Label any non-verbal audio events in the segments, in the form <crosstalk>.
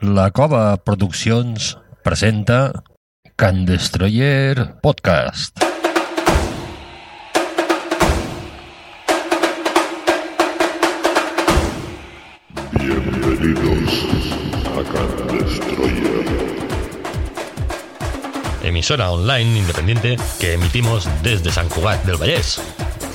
La Cova Produccions presenta Can Destroyer Podcast. Bienvenidos a Can Destroyer. emisora online independiente que emitimos desde San Cugat del Vallés.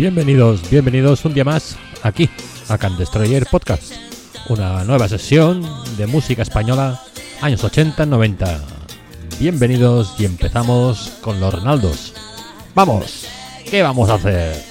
Bienvenidos, bienvenidos un día más aquí a Can Destroyer Podcast, una nueva sesión de música española años 80-90. Bienvenidos y empezamos con los Renaldos. Vamos, ¿qué vamos a hacer?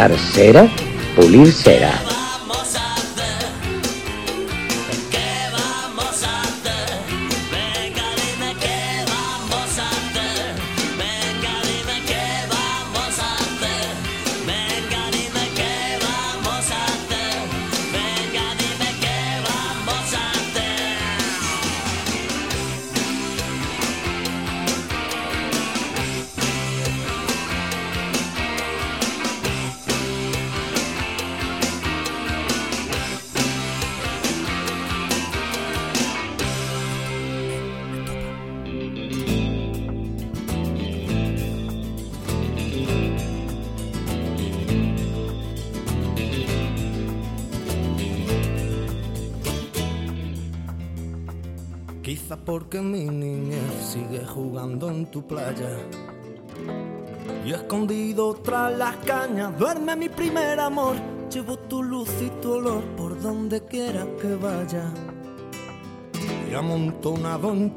Dar cera, pulir cera.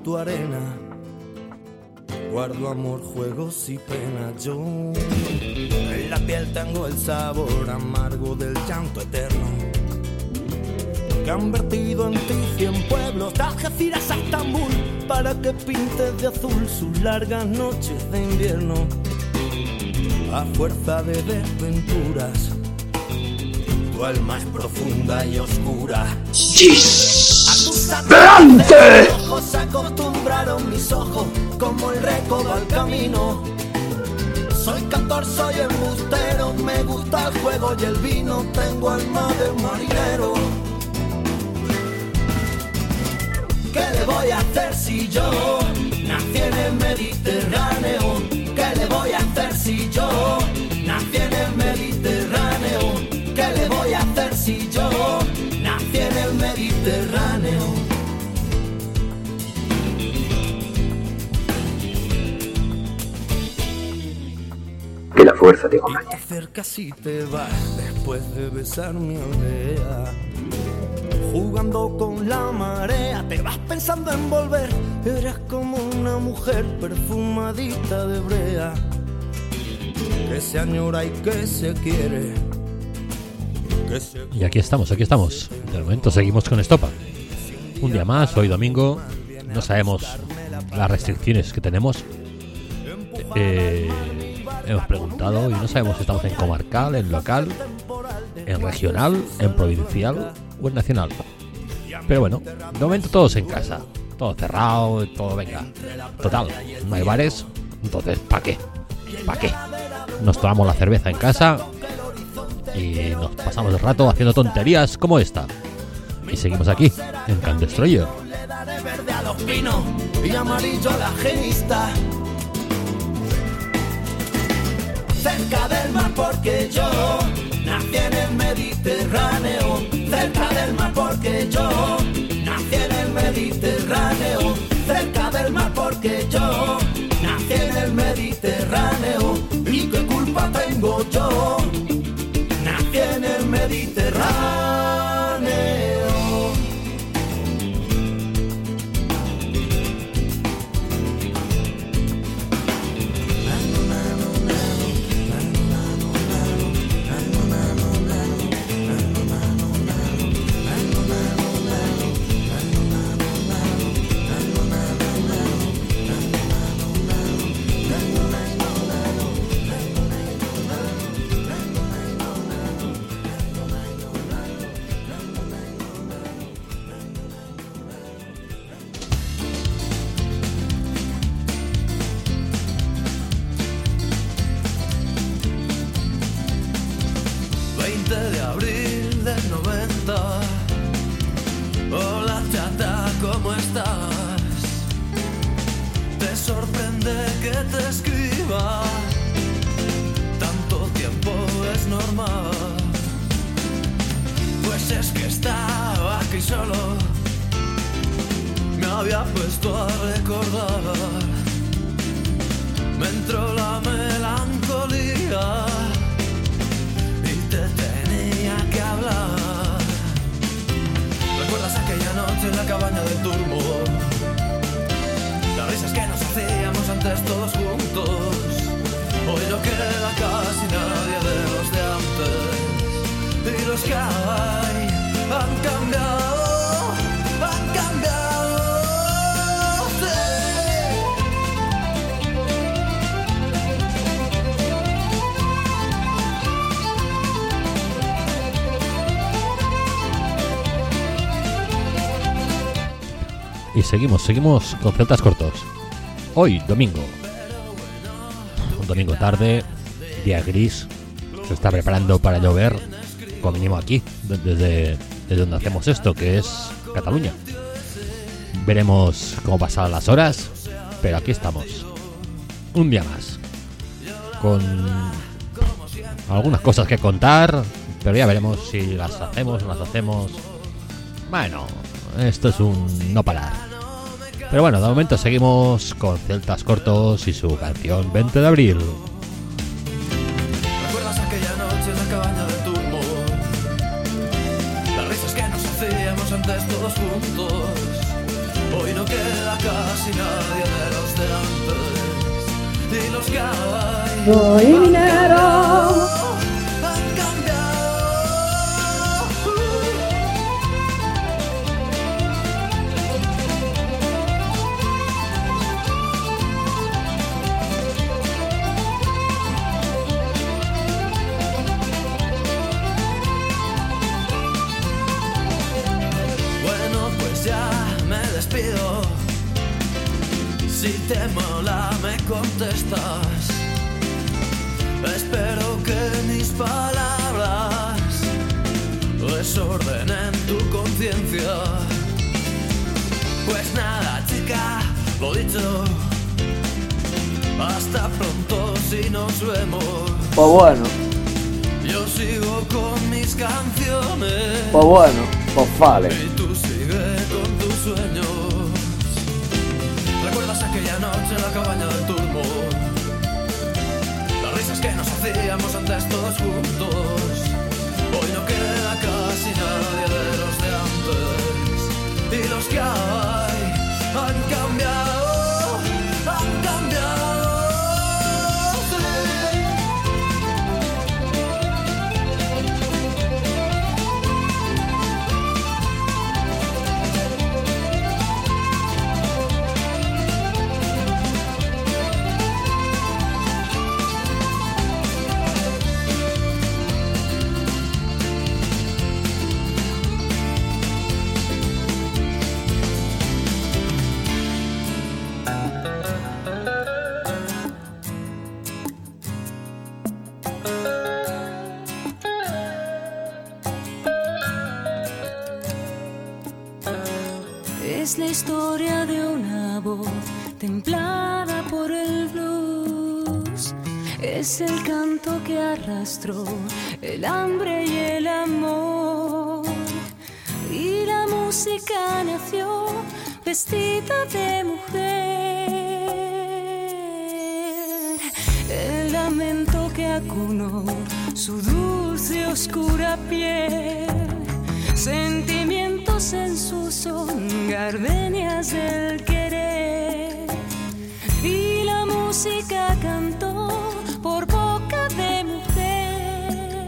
Tu arena. Guardo amor, juegos y pena. Yo en la piel tengo el sabor amargo del llanto eterno que han vertido en ti cien pueblos, de Algeciras a Estambul, para que pintes de azul sus largas noches de invierno. A fuerza de desventuras, tu cual más profunda y oscura. ¡Delante! ojos acostumbraron mis ojos como el recodo al camino. Soy cantor, soy embustero, me gusta el juego y el vino, tengo alma de marinero. ¿Qué le voy a hacer si yo nací en el Mediterráneo? ¿Qué le voy a hacer si yo nací en el Mediterráneo? ¿Qué le voy a hacer si yo nací en el Mediterráneo? Que la fuerza te Y te acompañe. acercas y te vas después de besar mi aldea. Jugando con la marea, te vas pensando en volver. Eres como una mujer perfumadita de brea. Que se añora y que se quiere. Que se Y aquí estamos, aquí estamos. De momento seguimos con Estopa. Un día más, hoy domingo. No sabemos las restricciones que tenemos. Eh, hemos preguntado y no sabemos si estamos en comarcal, en local, en regional, en provincial o en nacional. Pero bueno, de momento todos en casa. Todo cerrado, todo venga. Total, no hay bares. Entonces, ¿para qué? ¿Para qué? Nos tomamos la cerveza en casa y nos pasamos el rato haciendo tonterías como esta. Y seguimos aquí, en Can Destroyer. le daré verde a los pinos y amarillo a la genista. Cerca del mar porque yo nací en el Mediterráneo. Cerca del mar porque yo nací en el Mediterráneo. Cerca del mar porque yo nací en el Mediterráneo. ¿Y qué culpa tengo yo? Seguimos, seguimos con celtas cortos. Hoy, domingo. Un domingo tarde, día gris. Se está preparando para llover, como aquí, de- desde, desde donde hacemos esto, que es Cataluña. Veremos cómo pasan las horas, pero aquí estamos. Un día más. Con algunas cosas que contar, pero ya veremos si las hacemos o no las hacemos. Bueno, esto es un no parar. Pero bueno, de momento seguimos con Celtas Cortos y su canción 20 de abril.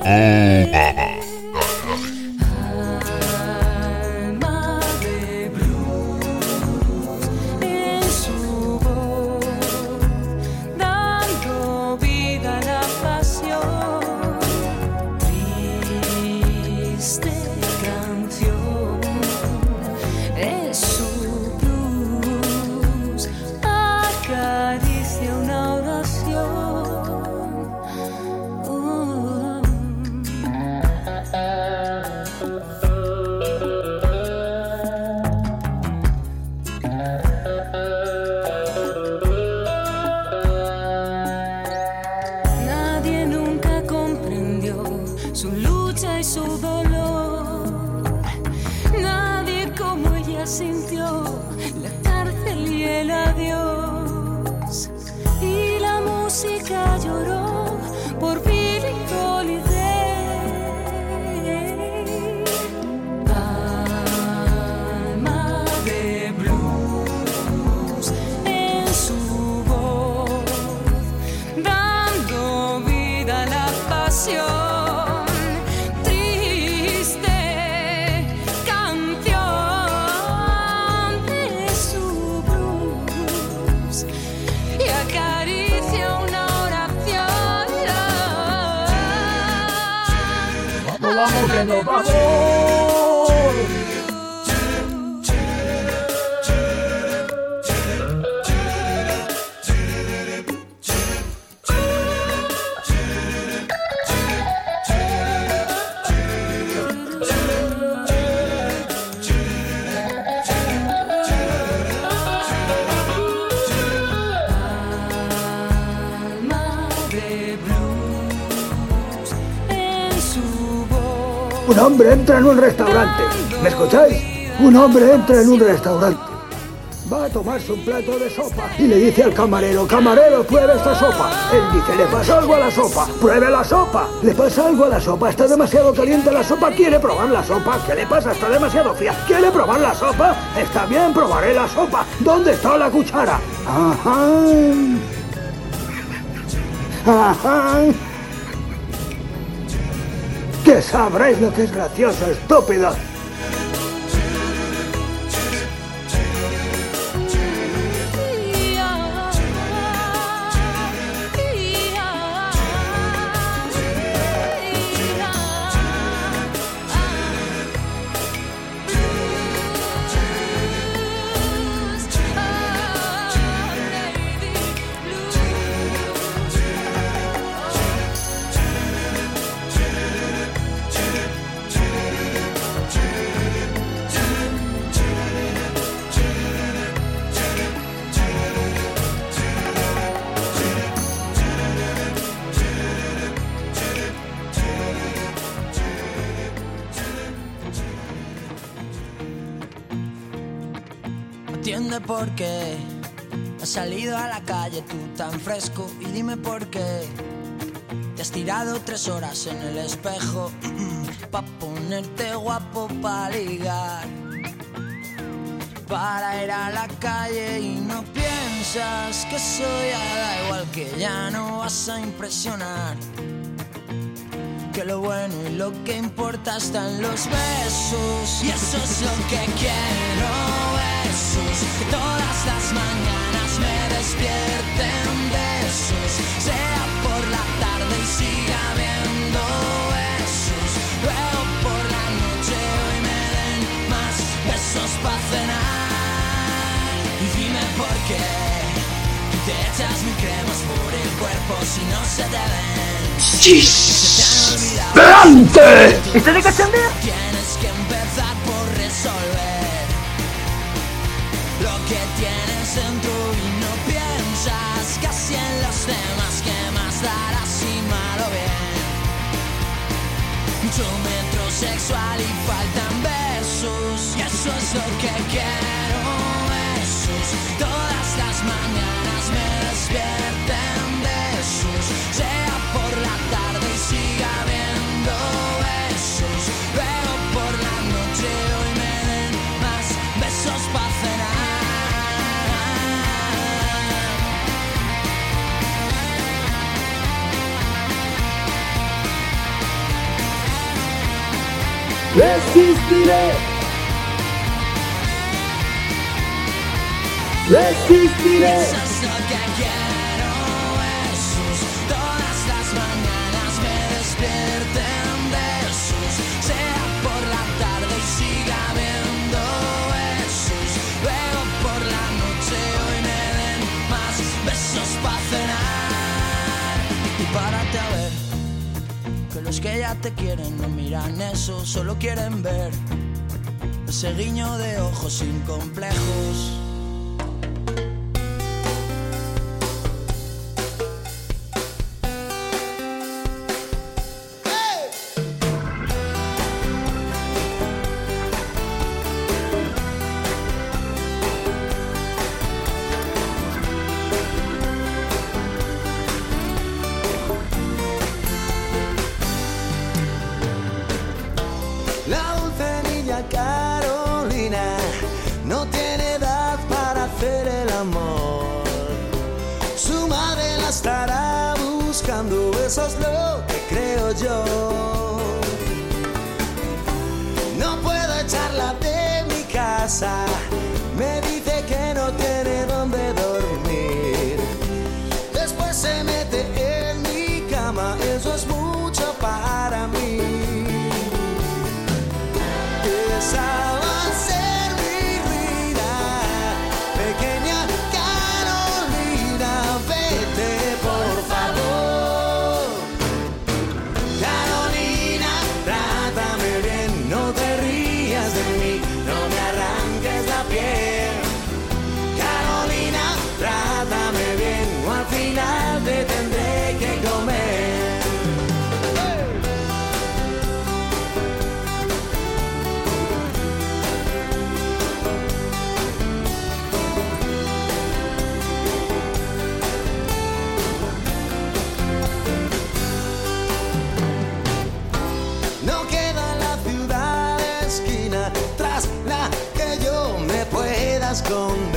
Mm. entra en un restaurante. ¿Me escucháis? Un hombre entra en un restaurante. Va a tomarse un plato de sopa y le dice al camarero, camarero, pruebe esta sopa. Él dice, le pasa algo a la sopa, pruebe la sopa. Le pasa algo a la sopa, está demasiado caliente la sopa, quiere probar la sopa. ¿Qué le pasa? Está demasiado fría. ¿Quiere probar la sopa? Está bien, probaré la sopa. ¿Dónde está la cuchara? Ajá. Ajá sabréis lo que es gracioso, estúpido. y dime por qué. Te has tirado tres horas en el espejo <clears throat> pa' ponerte guapo pa' ligar. Para ir a la calle y no piensas que eso ya da igual que ya no vas a impresionar. Que lo bueno y lo que importa están los besos y eso es lo que quiero besos todas las mañanas me despierten de sea por la tarde y siga viendo besos. Luego por la noche hoy me den más besos para cenar. Y dime por qué te echas mi crema por el cuerpo si no se te ven. ¡Esperante! ¿Y tiene que ascender? Tienes que empezar por resolver lo que tienes en tu vida. mucho metrosexual y faltan besos. Y eso es lo que quiero, besos. Todas las mañanas me despierten. it! Let's just it! los que ya te quieren no miran eso, solo quieren ver ese guiño de ojos sin complejos. song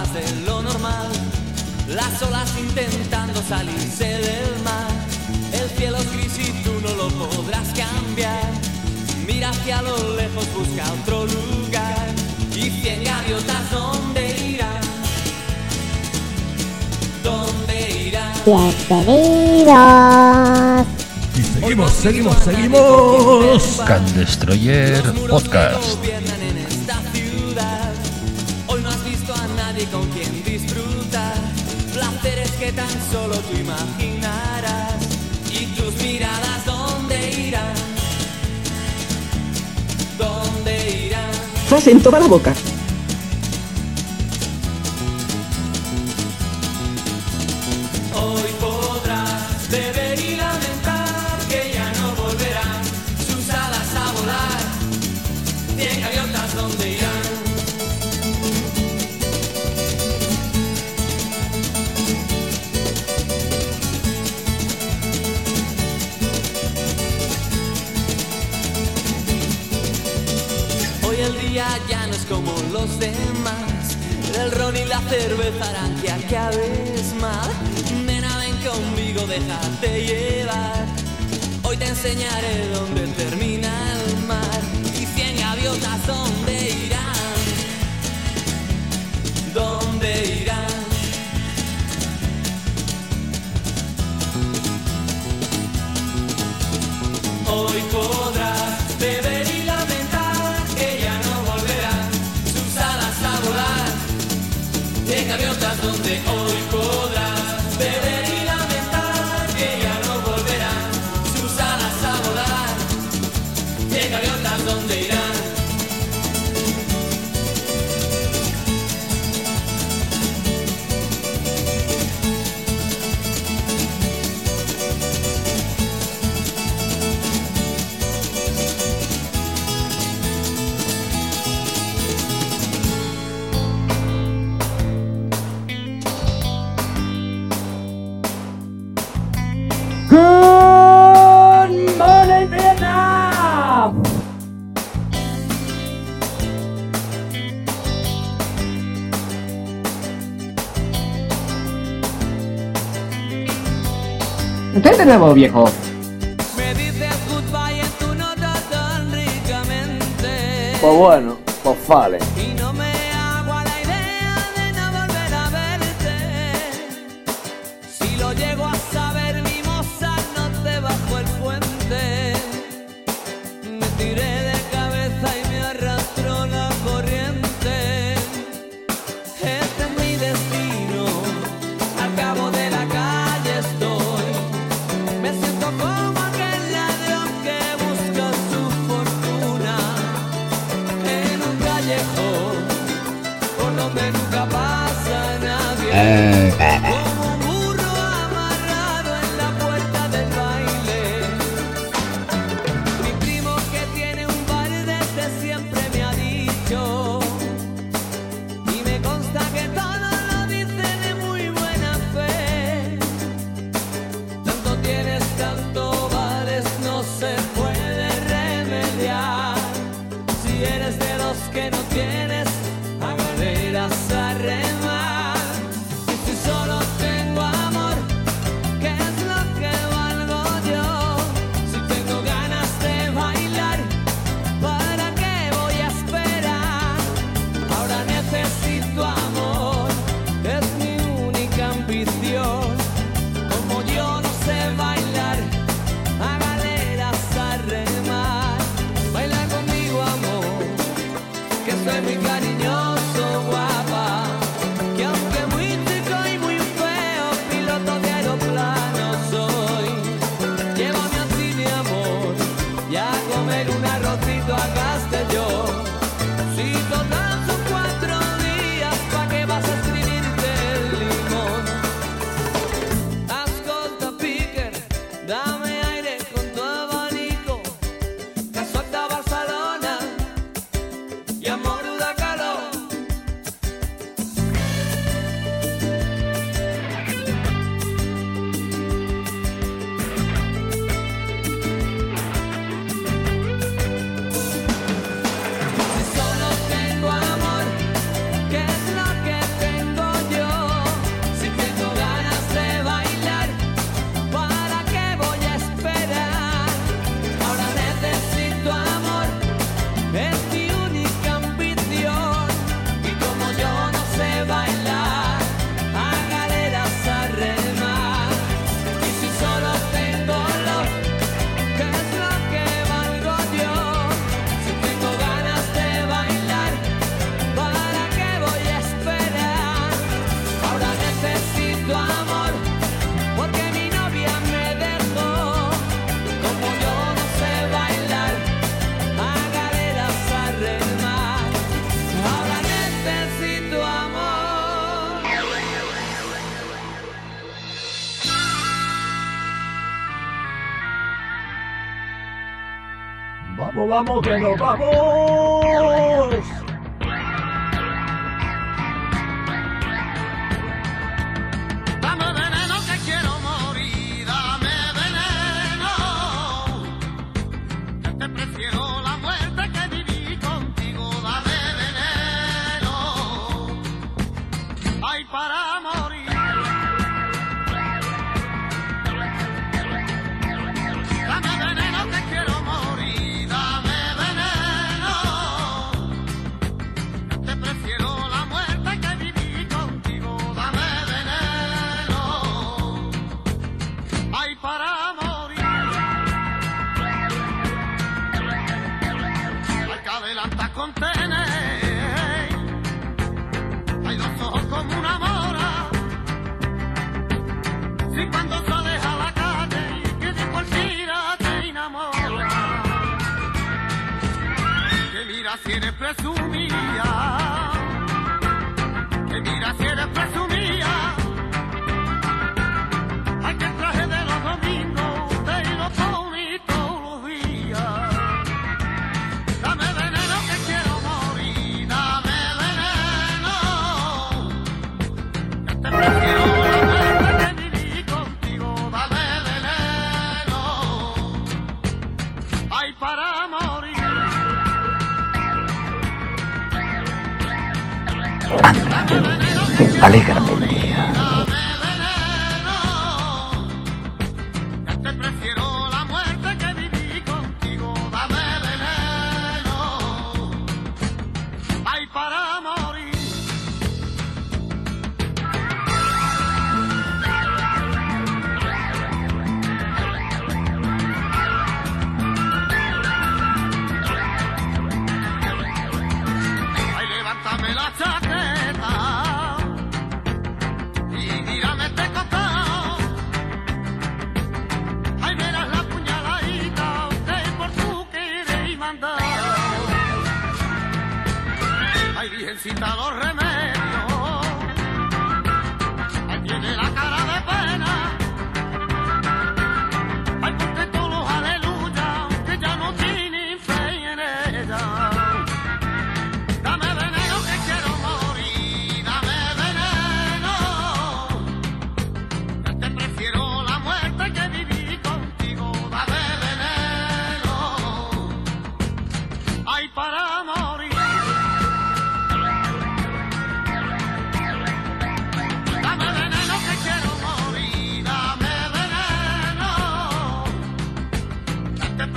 más de lo normal. Las olas intentando salirse del mar. El cielo es gris y tú no lo podrás cambiar. Mira hacia lo lejos, busca otro lugar. Y cien gaviotas, ¿dónde irán? ¿Dónde irán? Bienvenidos. Y seguimos, seguimos, seguimos. Can Destroyer Podcast. en toda la boca. nuevo, viejo. Me dices goodbye en tu nota tan ricamente. Pues bueno, pues vale. vamos, que nos vamos.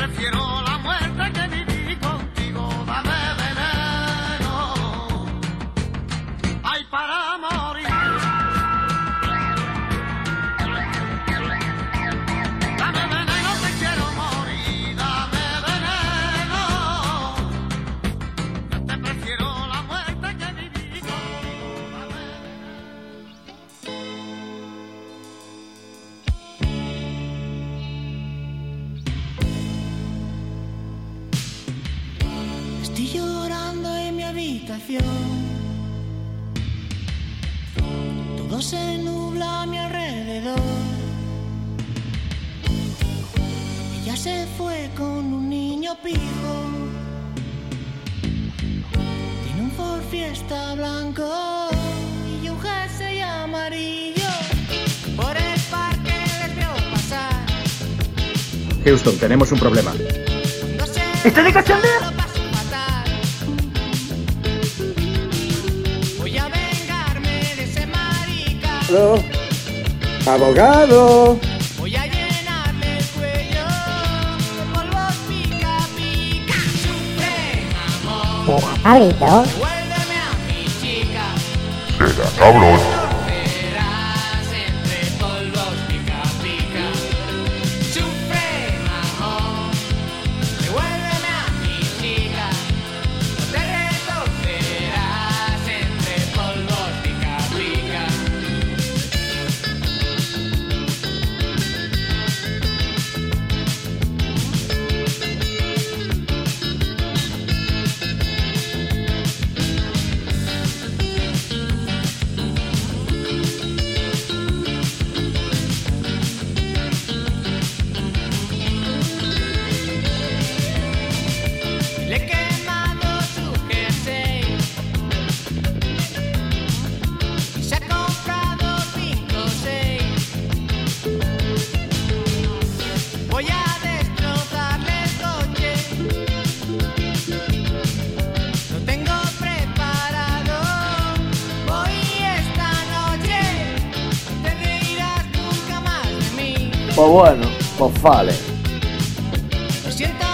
prefiero Houston, tenemos un problema. ¿Está de cachondeo? Abogado. Voy a llenarme el cuello de polvos pica pica. Sufre, amor. Será cabrón. Pues bueno, pues vale. Lo siento.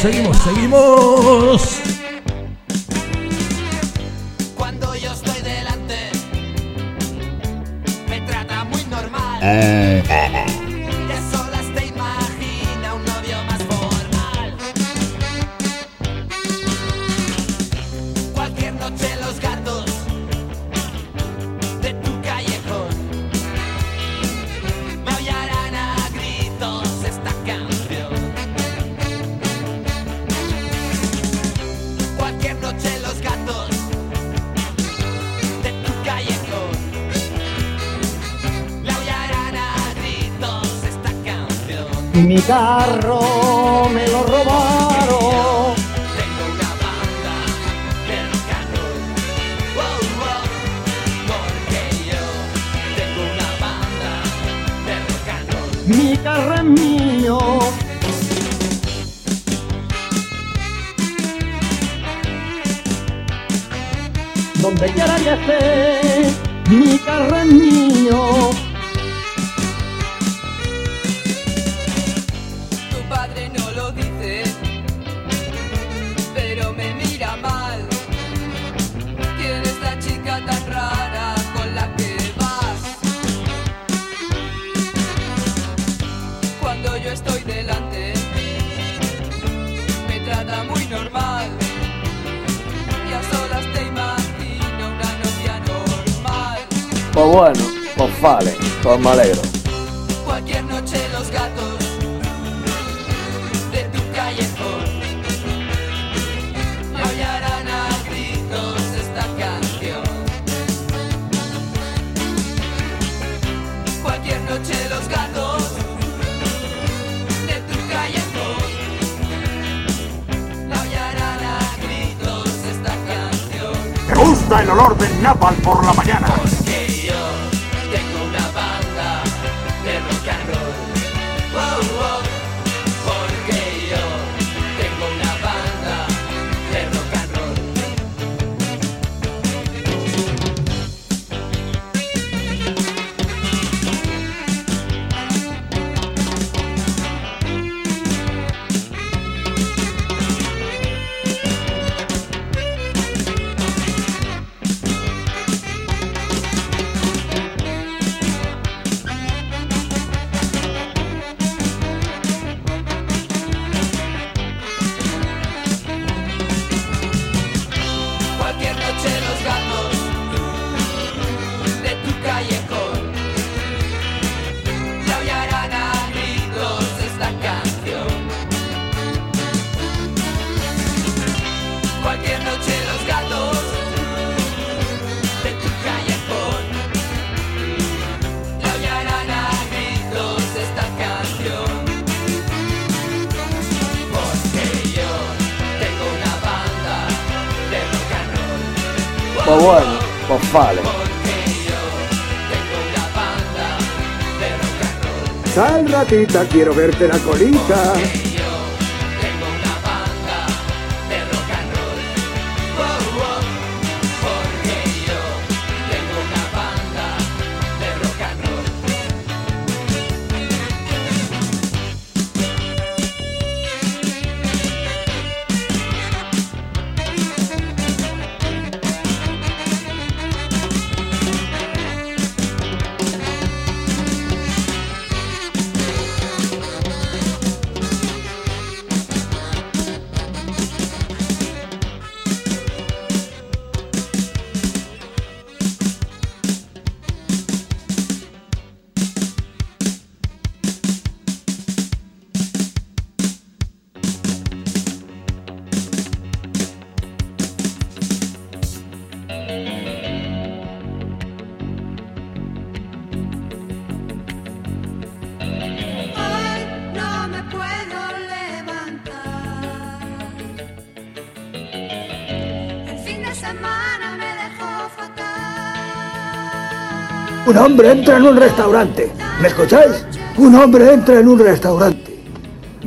seguimos, seguimos. mi carro es mío. Donde quiera que esté, mi carro es mío. bueno, pues vale, pues me alegro. Cualquier noche los gatos de tu callejón maullarán a gritos esta canción. Cualquier noche los gatos de tu callejón maullarán a gritos esta canción. Me gusta el olor del napal por la mañana. bueno, pues vale. Sal ratita, quiero verte la colita. Un hombre entra en un restaurante. ¿Me escucháis? Un hombre entra en un restaurante.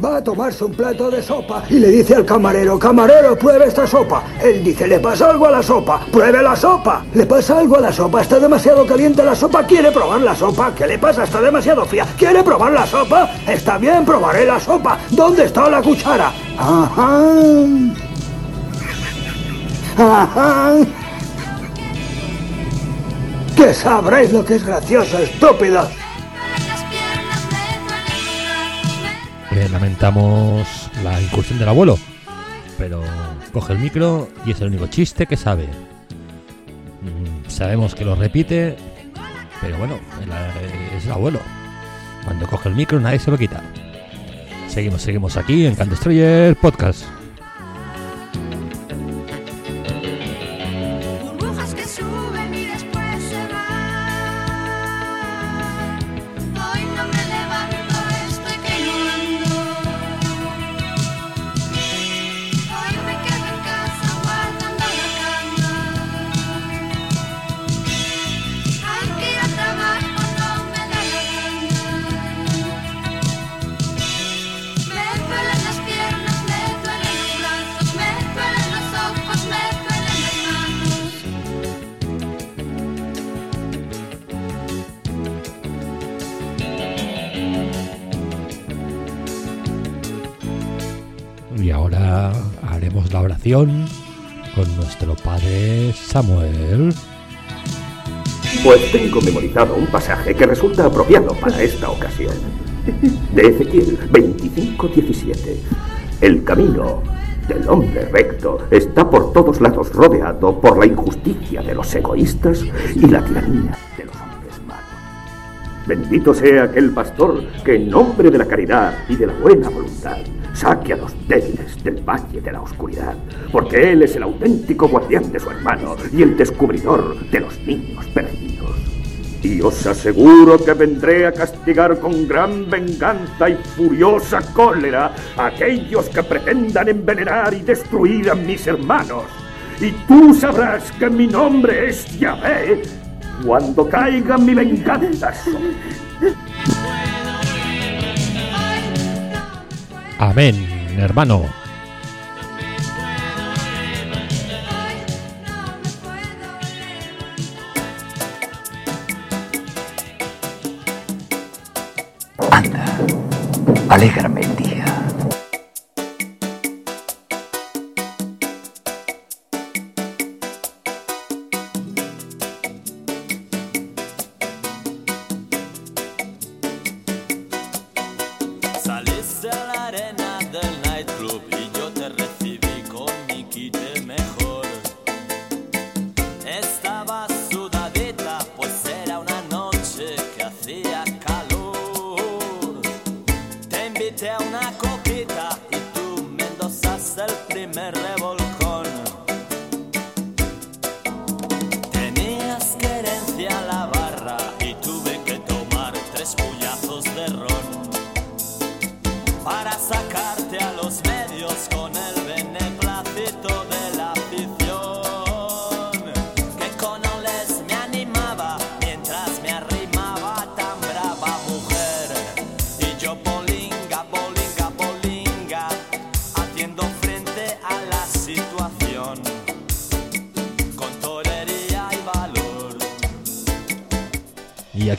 Va a tomarse un plato de sopa y le dice al camarero, camarero, pruebe esta sopa. Él dice, le pasa algo a la sopa, pruebe la sopa. Le pasa algo a la sopa, está demasiado caliente la sopa, quiere probar la sopa. ¿Qué le pasa? Está demasiado fría. ¿Quiere probar la sopa? Está bien, probaré la sopa. ¿Dónde está la cuchara? Ajá. Ajá. Sabréis lo que es gracioso, estúpidos. Eh, lamentamos la incursión del abuelo, pero coge el micro y es el único chiste que sabe. Mm, sabemos que lo repite, pero bueno, el- es el abuelo. Cuando coge el micro nadie se lo quita. Seguimos, seguimos aquí en Can Destroyer Podcast. Con nuestro padre Samuel. Pues tengo memorizado un pasaje que resulta apropiado para esta ocasión. De Ezequiel 25:17. El camino del hombre recto está por todos lados rodeado por la injusticia de los egoístas y la tiranía de los hombres malos. Bendito sea aquel pastor que en nombre de la caridad y de la buena voluntad saque a los débiles del valle de la oscuridad, porque él es el auténtico guardián de su hermano y el descubridor de los niños perdidos. Y os aseguro que vendré a castigar con gran venganza y furiosa cólera a aquellos que pretendan envenenar y destruir a mis hermanos. Y tú sabrás que mi nombre es Yahvé cuando caiga mi venganza Amén, hermano.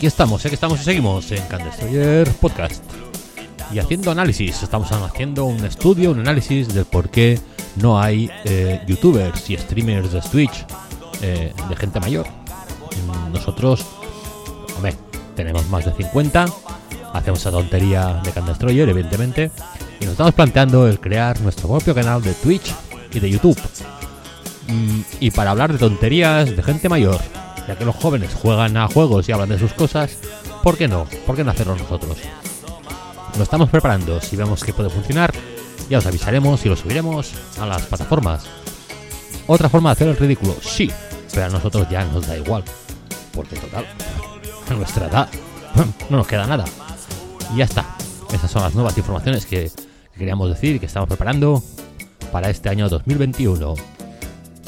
Aquí estamos, aquí estamos y seguimos en Can Destroyer Podcast. Y haciendo análisis, estamos haciendo un estudio, un análisis del por qué no hay eh, youtubers y streamers de Twitch eh, de gente mayor. Nosotros, hombre, tenemos más de 50, hacemos esa tontería de Can Destroyer, evidentemente, y nos estamos planteando el crear nuestro propio canal de Twitch y de YouTube. Mm, y para hablar de tonterías de gente mayor, ya que los jóvenes juegan a juegos y hablan de sus cosas, ¿por qué no? ¿Por qué no hacerlo nosotros? Lo estamos preparando, si vemos que puede funcionar, ya os avisaremos y lo subiremos a las plataformas. Otra forma de hacer el ridículo, sí, pero a nosotros ya nos da igual, porque total, a nuestra edad <laughs> no nos queda nada. Y ya está, esas son las nuevas informaciones que que queríamos decir que estamos preparando para este año 2021.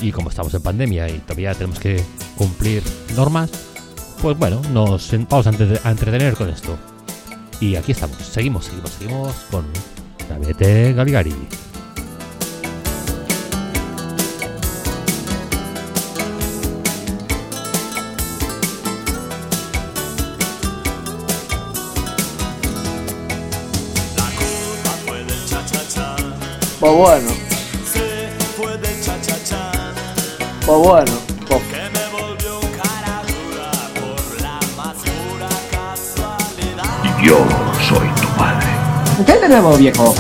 Y como estamos en pandemia y todavía tenemos que cumplir normas, pues bueno, nos vamos a entre- a entretener con esto. Y aquí estamos, seguimos, seguimos, seguimos con Gabete Galigari. Pues bueno, pues bueno, pues que me volvió cara dura por la más pura casualidad. Yo soy tu padre. ¿Qué tenemos, viejo?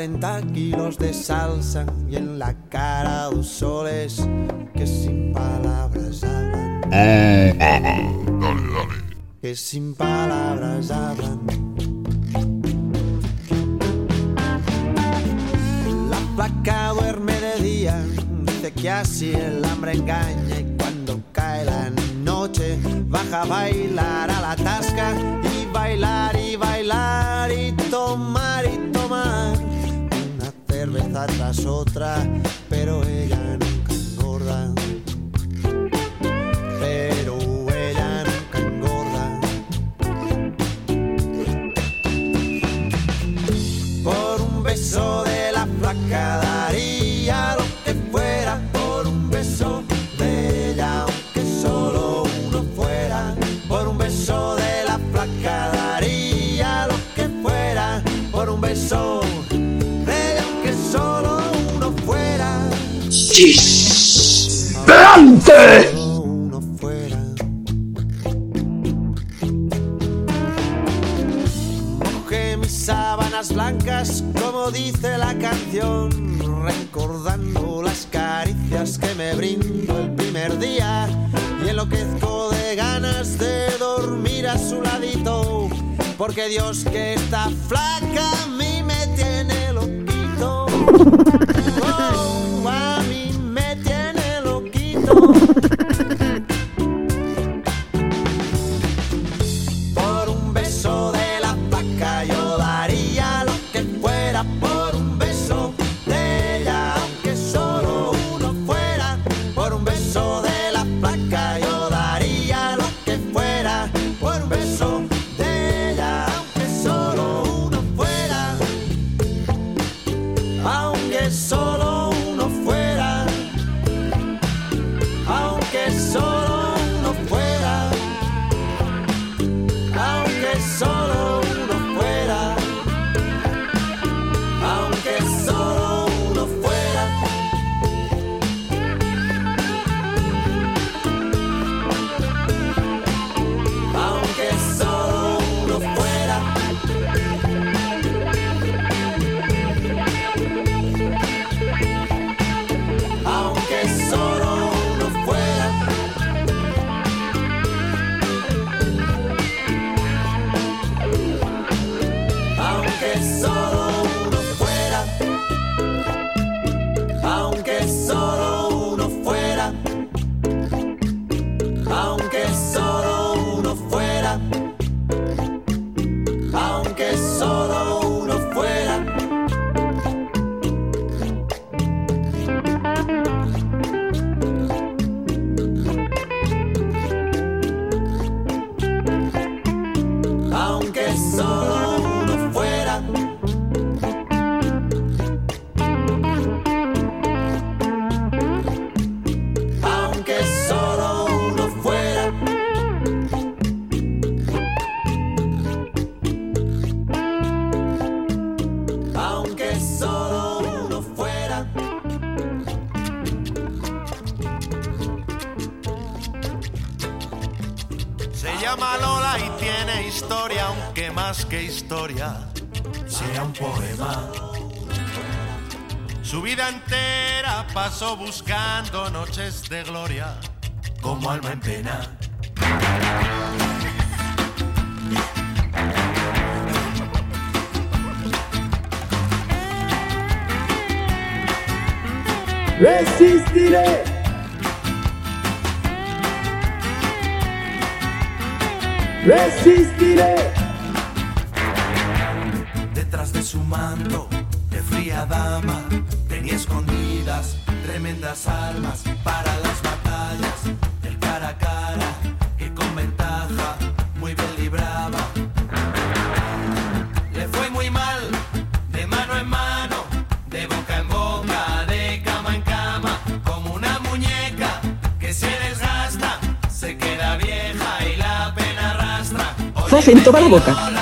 40 kilos de salsa y en la cara dos soles que sin palabras hablan, que sin palabras hablan. que historia sea un poema. Su vida entera pasó buscando noches de gloria como alma en pena. Resistiré. Resistiré su manto de fría dama tenía escondidas tremendas armas para las batallas del cara a cara que con ventaja muy bien libraba. Le fue muy mal de mano en mano, de boca en boca, de cama en cama, como una muñeca que se desgasta, se queda vieja y la pena arrastra. En la boca.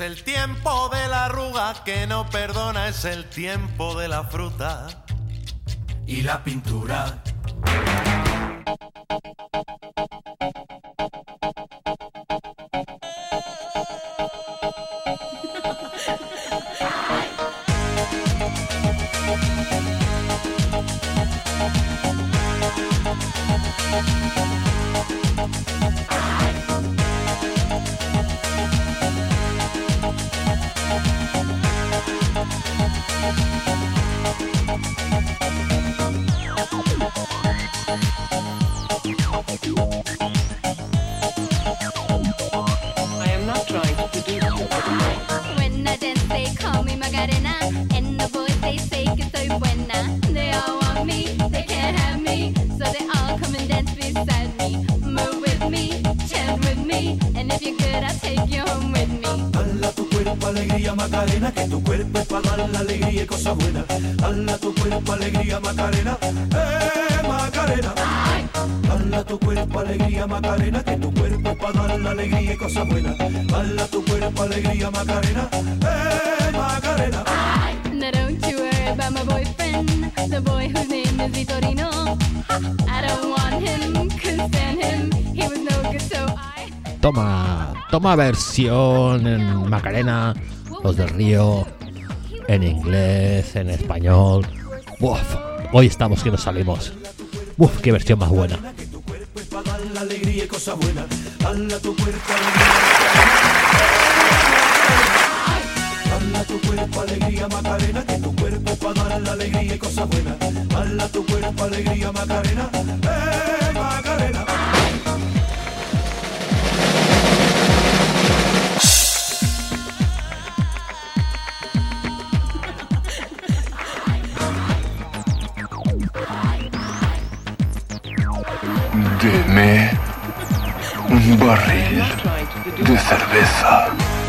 Es el tiempo de la arruga que no perdona, es el tiempo de la fruta y la pintura. misma versión en Macarena, los del Río, en inglés, en español. Uf, hoy estamos que nos salimos. Uf, qué versión más buena. Dala tu cuerpo alegría Macarena, que tu cuerpo para dar la alegría y cosas buenas. Dala tu cuerpo alegría Macarena. ¡Eh!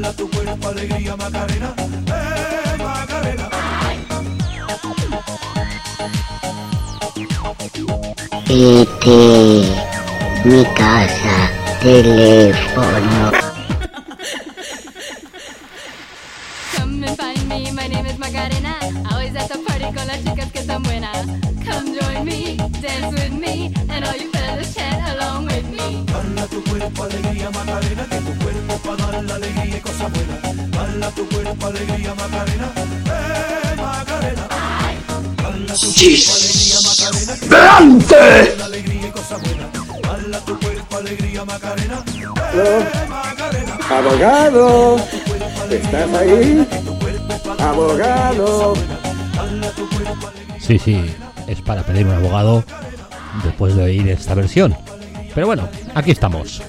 Regala tu cuerpo alegría, Macarena. ¡Eh, Macarena! Este, mi casa, teléfono. Abogado, ¿estás ahí? Abogado. Sí, sí, es para pedir un abogado después de oír esta versión. Pero bueno, aquí estamos.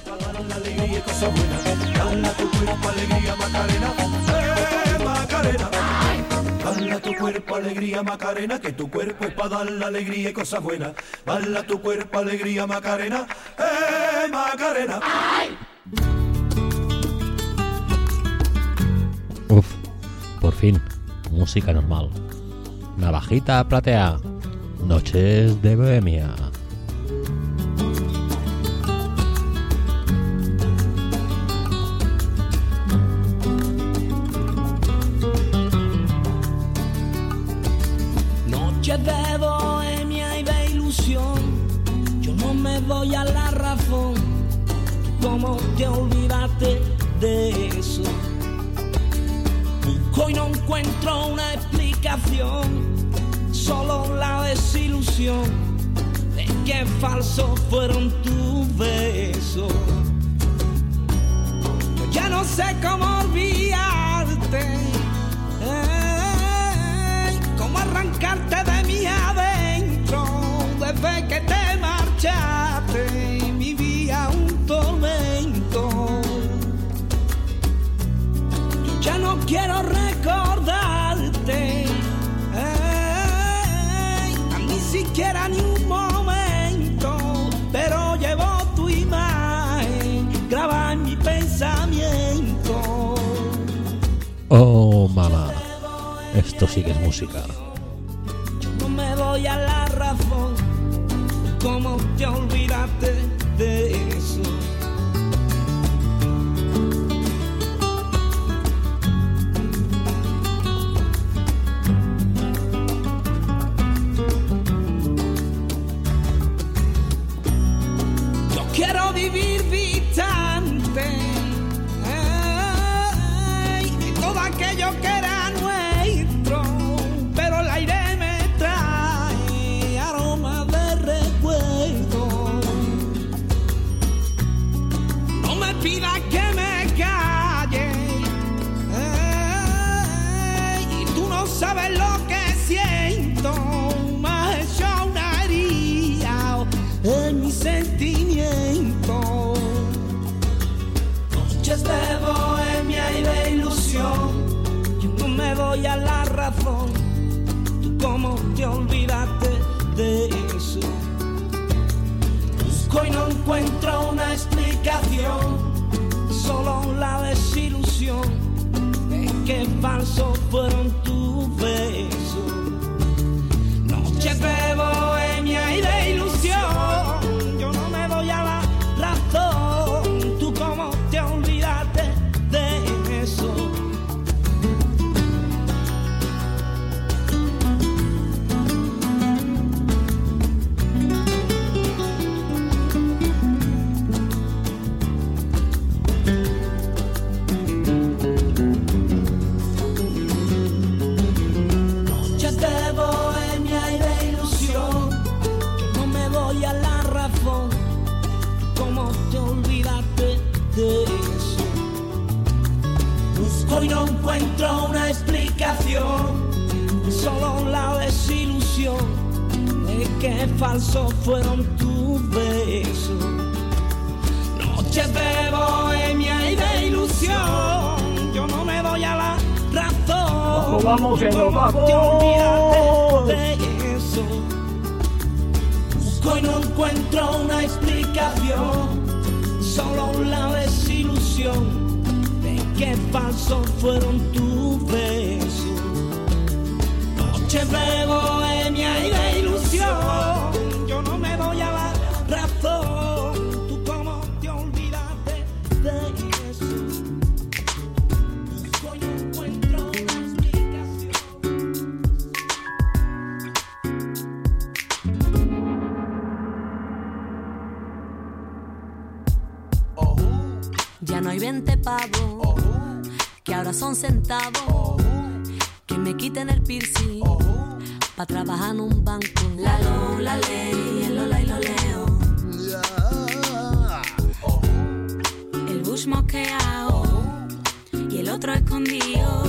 Baila tu cuerpo alegría Macarena, que tu cuerpo es para dar la alegría y cosas buenas. Baila tu cuerpo alegría Macarena, eh Macarena. música normal. Navajita platea. Noches de Bohemia. de que falso fueron tus besos. Yo ya no sé cómo olvidarte, cómo arrancarte de mi adentro desde que te marchaste. Mi un tormento. Ya no quiero esto sí que es música. Yo no me doy a la razón, como te la desilusión. De que falso fueron encuentro una explicación, solo la desilusión de que falsos fueron tus besos. Noches de bohemia y de ilusión, yo no me doy a la razón. Vamos, vamos, que nos vamos. De eso. Busco y no encuentro una explicación, solo la desilusión de que falsos fueron tus besos. Noches de bohemia y de ilusión, yo no me doy a la razón. Tú cómo te olvidaste de eso. Busco encuentro explicación. Ya no hay 20 pavos, que ahora son centavos. Que me quiten el piercing, pa' trabajar en un banco. La lo, la ley, el lola y lo leo. El bush mosqueado y el otro escondido.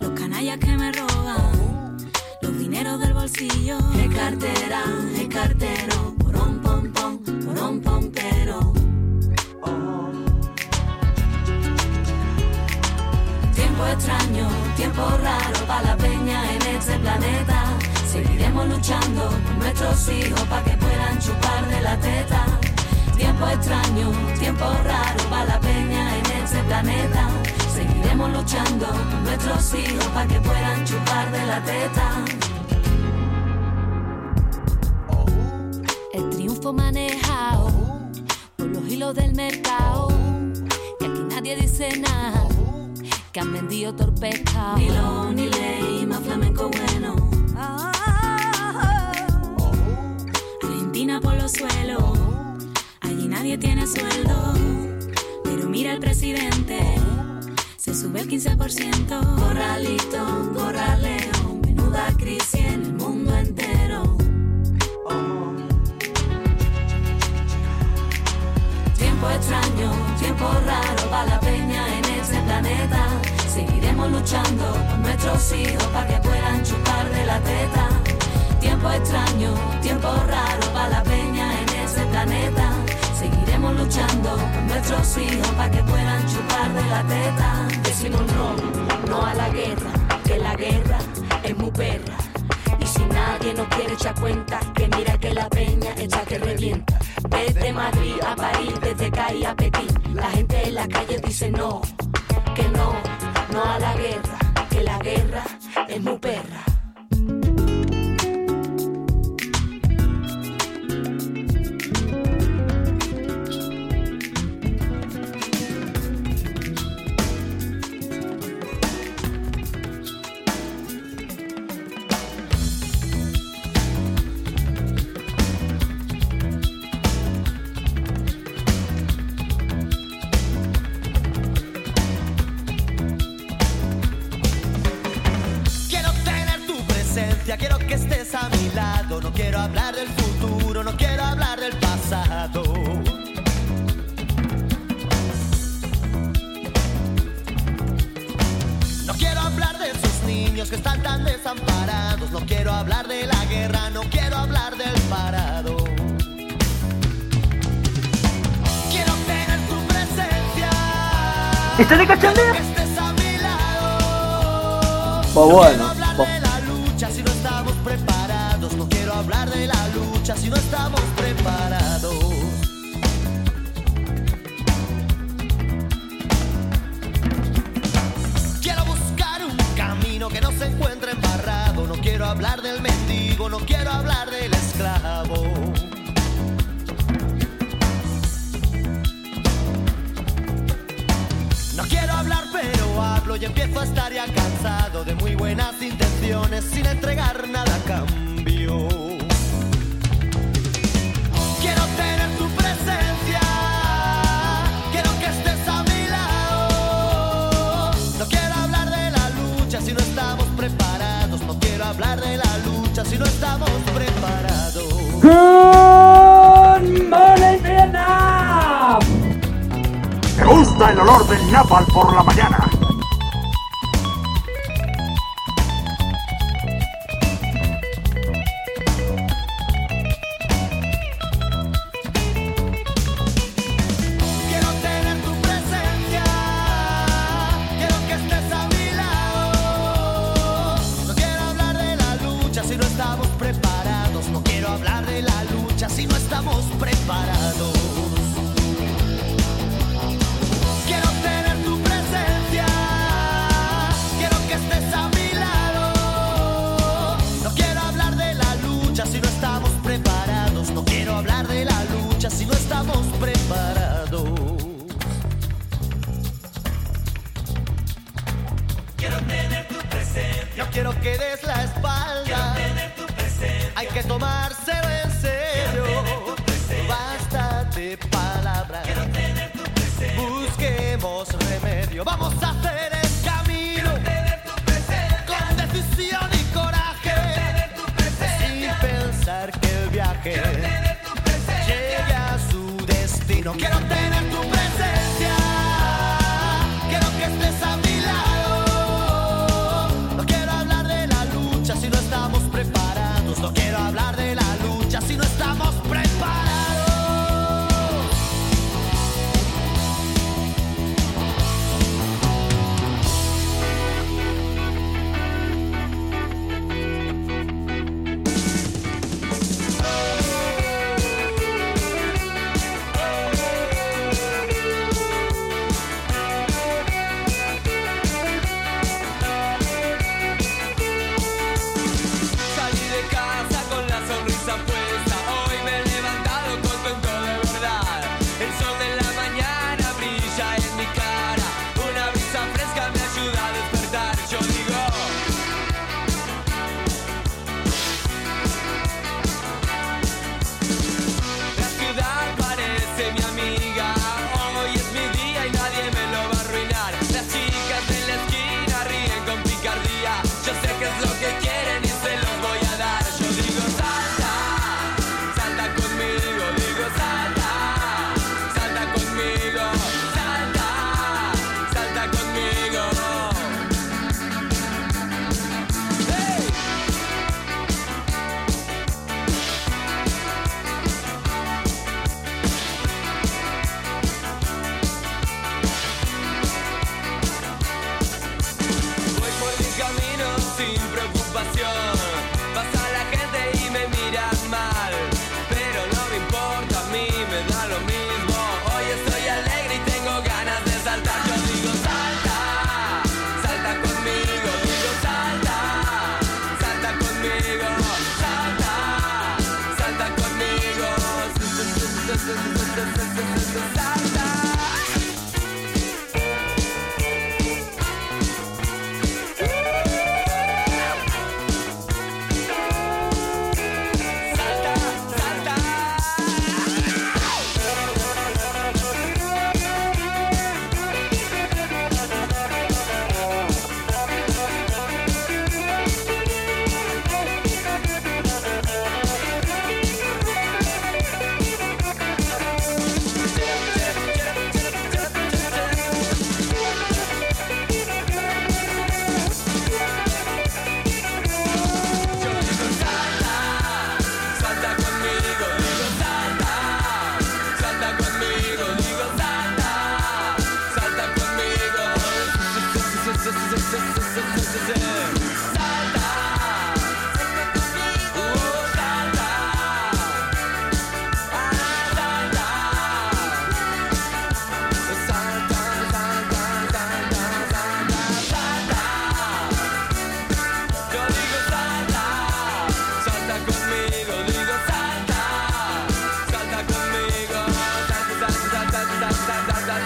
Los canallas que me roban, los dineros del bolsillo. Es cartera, es cartero, extraño, tiempo raro para la peña en este planeta. Seguiremos luchando por nuestros hijos para que puedan chupar de la teta. Tiempo extraño, tiempo raro para la peña en este planeta. Seguiremos luchando por nuestros hijos para que puedan chupar de la teta. El triunfo manejado por los hilos del mercado. Que aquí nadie dice nada que han vendido torpezca. Ni lo, ni ley, más flamenco bueno. Argentina por los suelos, allí nadie tiene sueldo. Pero mira el presidente, se sube el 15%. Corralito, corraleo, menuda crisis en el mundo entero. Tiempo extraño, tiempo raro Seguiremos luchando por nuestros hijos para que puedan chupar de la teta. Tiempo extraño, tiempo raro para la peña en este planeta. Seguiremos luchando por nuestros hijos para que puedan chupar de la teta. Decimos no, no a la guerra, que la guerra es muy perra. Y si nadie nos quiere echar cuenta, que mira que la peña está que revienta. Desde Madrid a París, desde CAI a Pekín, la gente en la calle dice no, que no, no a la guerra, que la guerra es muy perra. ¿Está de cachondeo? Pues bueno, hablar pues- de la lucha si no estamos preparados. No quiero hablar de la lucha si no estamos preparados. Quiero buscar un camino que no se encuentre embarrado. No quiero hablar del mendigo, no quiero hablar del esclavo. Y empiezo a estar ya cansado de muy buenas intenciones sin entregar nada a cambio. Quiero tener tu presencia, quiero que estés a mi lado. No quiero hablar de la lucha si no estamos preparados. No quiero hablar de la lucha si no estamos preparados. Good morning, Vietnam. Me gusta el olor del napal por la mañana.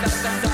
da da da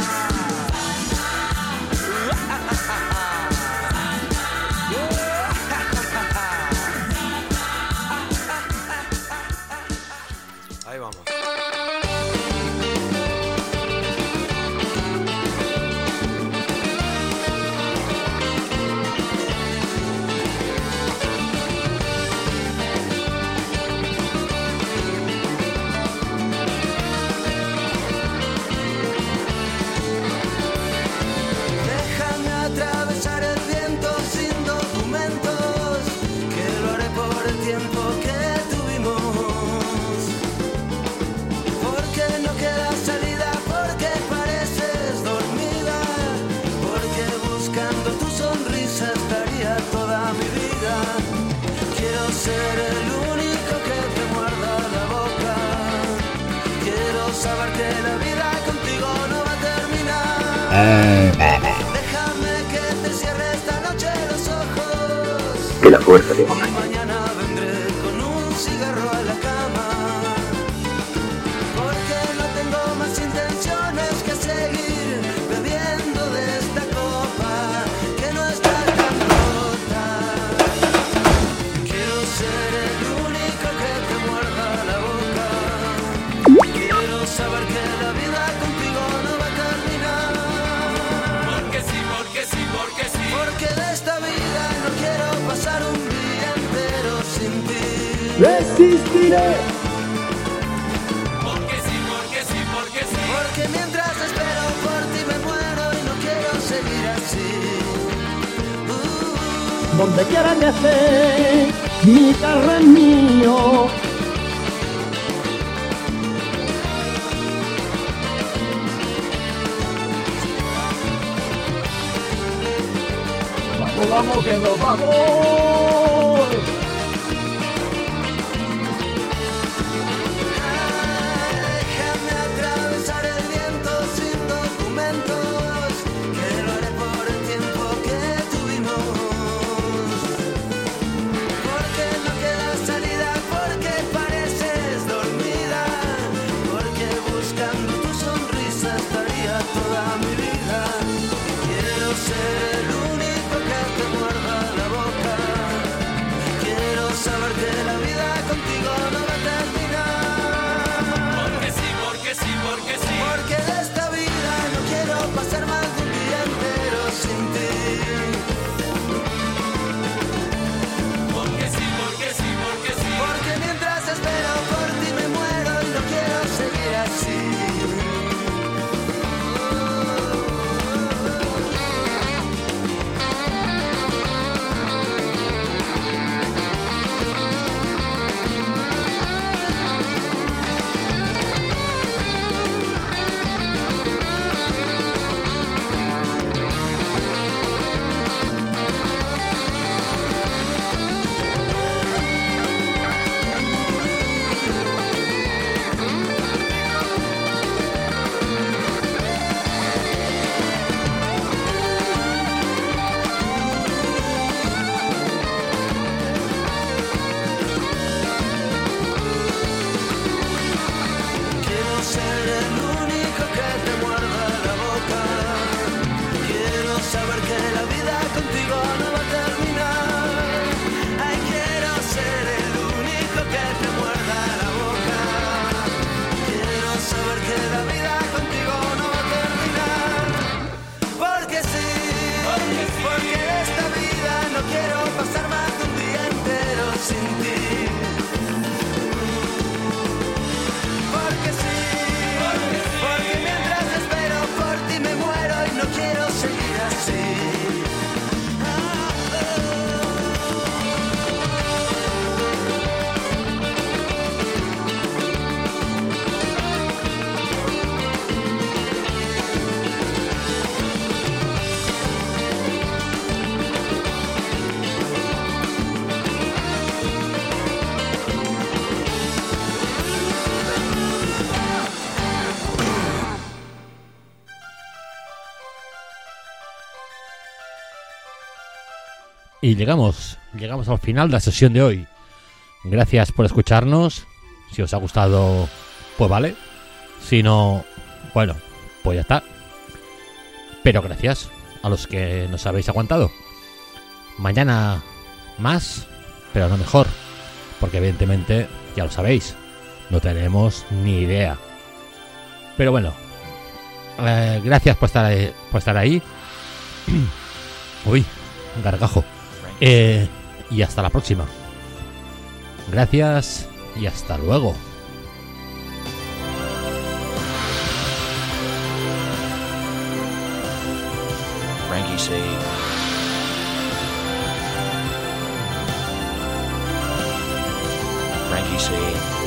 Y llegamos, llegamos al final de la sesión de hoy. Gracias por escucharnos. Si os ha gustado, pues vale. Si no, bueno, pues ya está. Pero gracias a los que nos habéis aguantado. Mañana más, pero no mejor. Porque evidentemente, ya lo sabéis, no tenemos ni idea. Pero bueno, eh, gracias por estar, por estar ahí. <clears throat> Uy, gargajo. Eh, y hasta la próxima. Gracias y hasta luego. Frankie C. Frankie C.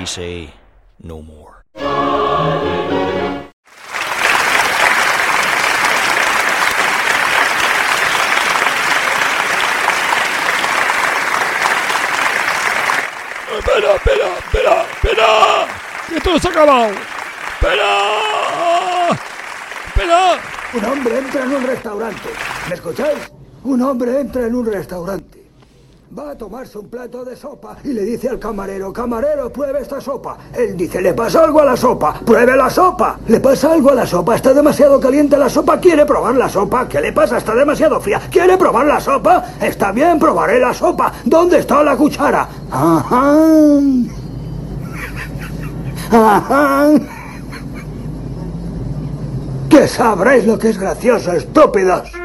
He Say No More. Espera, espera, espera, espera. Esto no se ha acabado. Espera. Espera. Un hombre entra en un restaurante. ¿Me escucháis? Un hombre entra en un restaurante. Va a tomarse un plato de sopa y le dice al camarero, camarero, pruebe esta sopa. Él dice, le pasa algo a la sopa, pruebe la sopa. Le pasa algo a la sopa, está demasiado caliente la sopa, quiere probar la sopa. ¿Qué le pasa? Está demasiado fría. ¿Quiere probar la sopa? Está bien, probaré la sopa. ¿Dónde está la cuchara? Ajá. Ajá. Que sabréis lo que es gracioso, estúpidos.